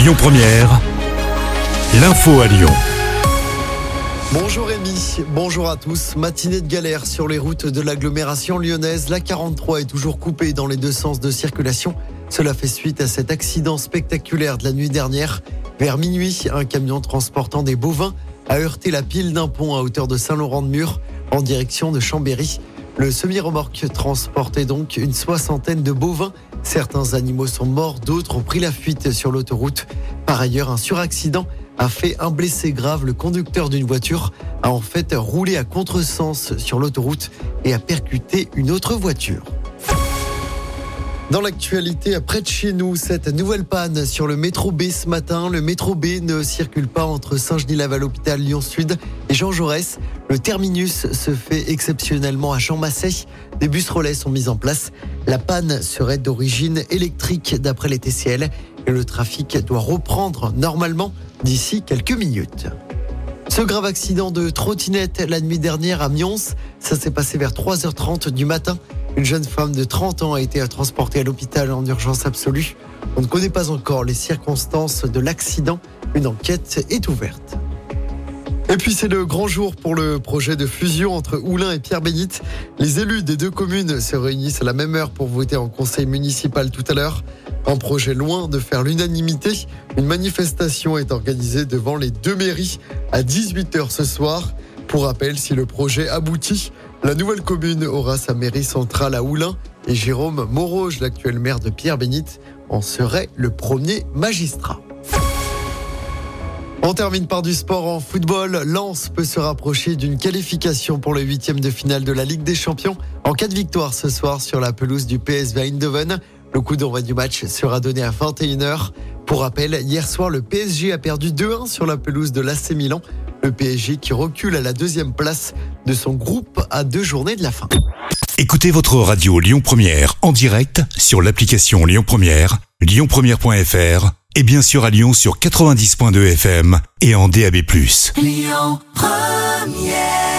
Lyon Première, l'info à Lyon. Bonjour Rémi, bonjour à tous. Matinée de galère sur les routes de l'agglomération lyonnaise. La 43 est toujours coupée dans les deux sens de circulation. Cela fait suite à cet accident spectaculaire de la nuit dernière. Vers minuit, un camion transportant des bovins a heurté la pile d'un pont à hauteur de Saint-Laurent-de-Mur en direction de Chambéry. Le semi-remorque transportait donc une soixantaine de bovins. Certains animaux sont morts, d'autres ont pris la fuite sur l'autoroute. Par ailleurs, un suraccident a fait un blessé grave. Le conducteur d'une voiture a en fait roulé à contresens sur l'autoroute et a percuté une autre voiture. Dans l'actualité, près de chez nous, cette nouvelle panne sur le métro B ce matin. Le métro B ne circule pas entre Saint-Genis-Laval, hôpital Lyon-Sud et Jean Jaurès. Le terminus se fait exceptionnellement à Champ-Massé. Des bus relais sont mis en place. La panne serait d'origine électrique d'après les TCL et le trafic doit reprendre normalement d'ici quelques minutes. Ce grave accident de trottinette la nuit dernière à Mions, ça s'est passé vers 3h30 du matin. Une jeune femme de 30 ans a été transportée à l'hôpital en urgence absolue. On ne connaît pas encore les circonstances de l'accident. Une enquête est ouverte. Et puis c'est le grand jour pour le projet de fusion entre Oulin et Pierre-Bénite. Les élus des deux communes se réunissent à la même heure pour voter en conseil municipal tout à l'heure. Un projet loin de faire l'unanimité. Une manifestation est organisée devant les deux mairies à 18h ce soir. Pour rappel, si le projet aboutit, la nouvelle commune aura sa mairie centrale à Oulin et Jérôme Moroge, l'actuel maire de Pierre-Bénite, en serait le premier magistrat. On termine par du sport en football. Lens peut se rapprocher d'une qualification pour le huitième de finale de la Ligue des Champions en cas de victoire ce soir sur la pelouse du PSV Eindhoven. Le coup d'envoi du match sera donné à 21h. Pour rappel, hier soir, le PSG a perdu 2-1 sur la pelouse de l'AC Milan. Le PSG qui recule à la deuxième place de son groupe à deux journées de la fin. Écoutez votre radio Lyon Première en direct sur l'application Lyon Première, lyonpremière.fr et bien sûr à Lyon sur 90.2 FM et en DAB+. Lyon Première